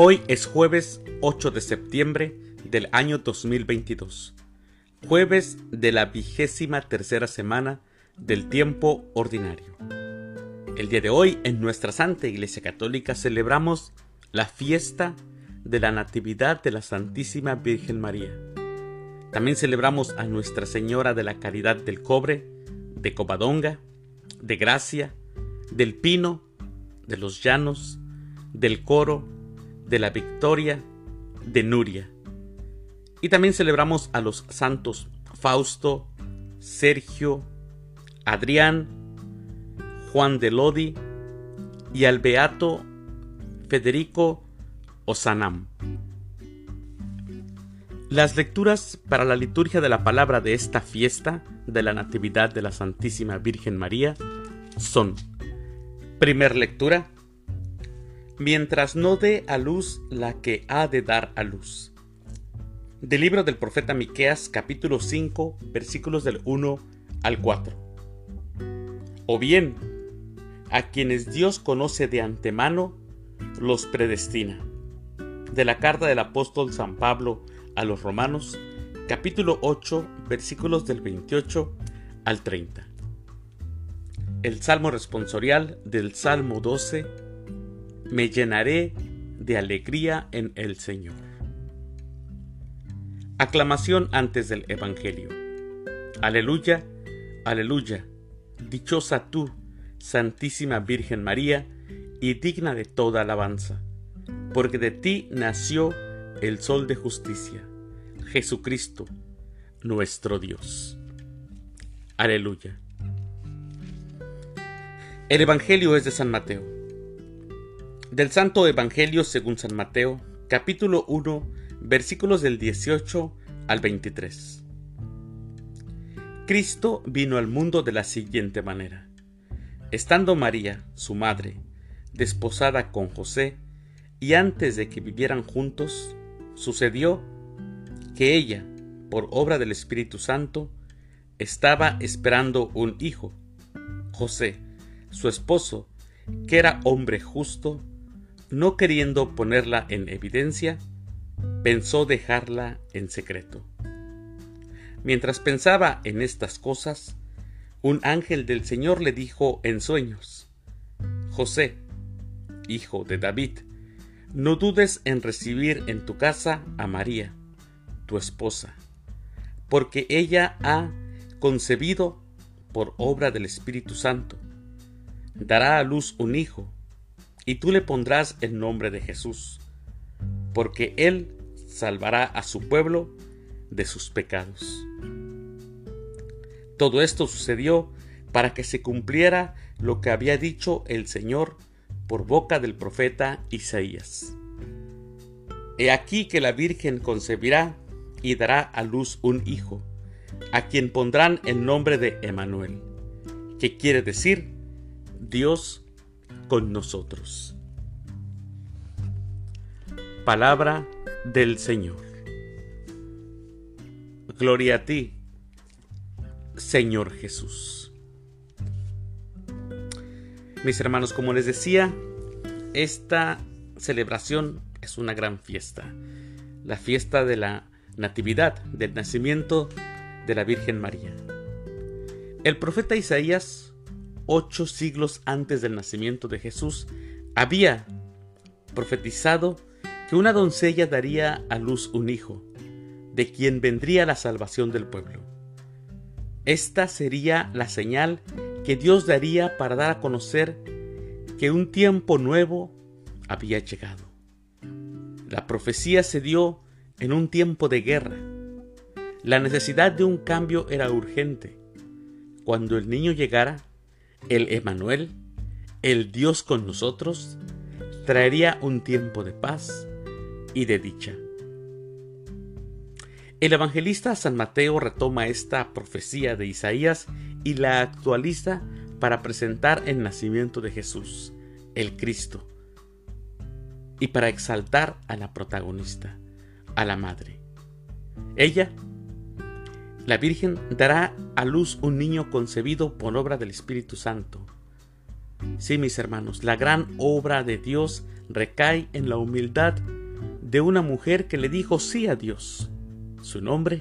Hoy es jueves 8 de septiembre del año 2022, jueves de la vigésima tercera semana del tiempo ordinario. El día de hoy en nuestra Santa Iglesia Católica celebramos la fiesta de la Natividad de la Santísima Virgen María. También celebramos a Nuestra Señora de la Caridad del Cobre, de Covadonga, de Gracia, del Pino, de los Llanos, del Coro, de la Victoria, de Nuria. Y también celebramos a los santos Fausto, Sergio, Adrián, Juan de Lodi y al beato Federico Osanam. Las lecturas para la liturgia de la palabra de esta fiesta de la Natividad de la Santísima Virgen María son: Primer lectura, mientras no dé a luz la que ha de dar a luz. Del libro del profeta Miqueas, capítulo 5, versículos del 1 al 4. O bien, a quienes Dios conoce de antemano, los predestina. De la carta del apóstol San Pablo a los Romanos, capítulo 8, versículos del 28 al 30. El salmo responsorial del Salmo 12 me llenaré de alegría en el Señor. Aclamación antes del Evangelio. Aleluya, aleluya, dichosa tú, Santísima Virgen María, y digna de toda alabanza, porque de ti nació el Sol de justicia, Jesucristo, nuestro Dios. Aleluya. El Evangelio es de San Mateo del Santo Evangelio según San Mateo, capítulo 1, versículos del 18 al 23. Cristo vino al mundo de la siguiente manera. Estando María, su madre, desposada con José, y antes de que vivieran juntos, sucedió que ella, por obra del Espíritu Santo, estaba esperando un hijo. José, su esposo, que era hombre justo, no queriendo ponerla en evidencia, pensó dejarla en secreto. Mientras pensaba en estas cosas, un ángel del Señor le dijo en sueños, José, hijo de David, no dudes en recibir en tu casa a María, tu esposa, porque ella ha concebido por obra del Espíritu Santo. Dará a luz un hijo, y tú le pondrás el nombre de Jesús, porque Él salvará a su pueblo de sus pecados. Todo esto sucedió para que se cumpliera lo que había dicho el Señor por boca del profeta Isaías. He aquí que la Virgen concebirá y dará a luz un hijo, a quien pondrán el nombre de Emanuel, que quiere decir Dios con nosotros. Palabra del Señor. Gloria a ti, Señor Jesús. Mis hermanos, como les decía, esta celebración es una gran fiesta. La fiesta de la Natividad, del nacimiento de la Virgen María. El profeta Isaías ocho siglos antes del nacimiento de Jesús, había profetizado que una doncella daría a luz un hijo, de quien vendría la salvación del pueblo. Esta sería la señal que Dios daría para dar a conocer que un tiempo nuevo había llegado. La profecía se dio en un tiempo de guerra. La necesidad de un cambio era urgente. Cuando el niño llegara, el Emanuel, el Dios con nosotros, traería un tiempo de paz y de dicha. El evangelista San Mateo retoma esta profecía de Isaías y la actualiza para presentar el nacimiento de Jesús, el Cristo, y para exaltar a la protagonista, a la madre. Ella la Virgen dará a luz un niño concebido por obra del Espíritu Santo. Sí, mis hermanos, la gran obra de Dios recae en la humildad de una mujer que le dijo sí a Dios. Su nombre,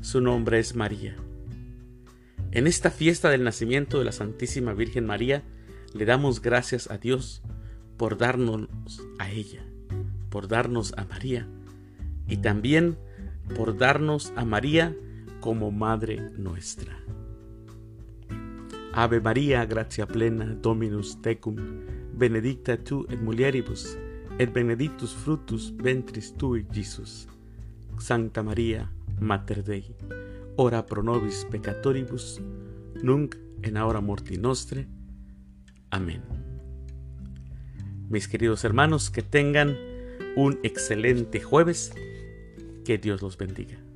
su nombre es María. En esta fiesta del nacimiento de la Santísima Virgen María, le damos gracias a Dios por darnos a ella, por darnos a María y también por darnos a María como Madre nuestra. Ave María, gracia plena, Dominus tecum, benedicta tu et mulieribus, et benedictus fructus ventris tui, Jesus. Sancta María, Mater Dei, ora pro nobis peccatoribus, nunc en hora morti nostre. Amén. Mis queridos hermanos, que tengan un excelente jueves. Que Dios los bendiga.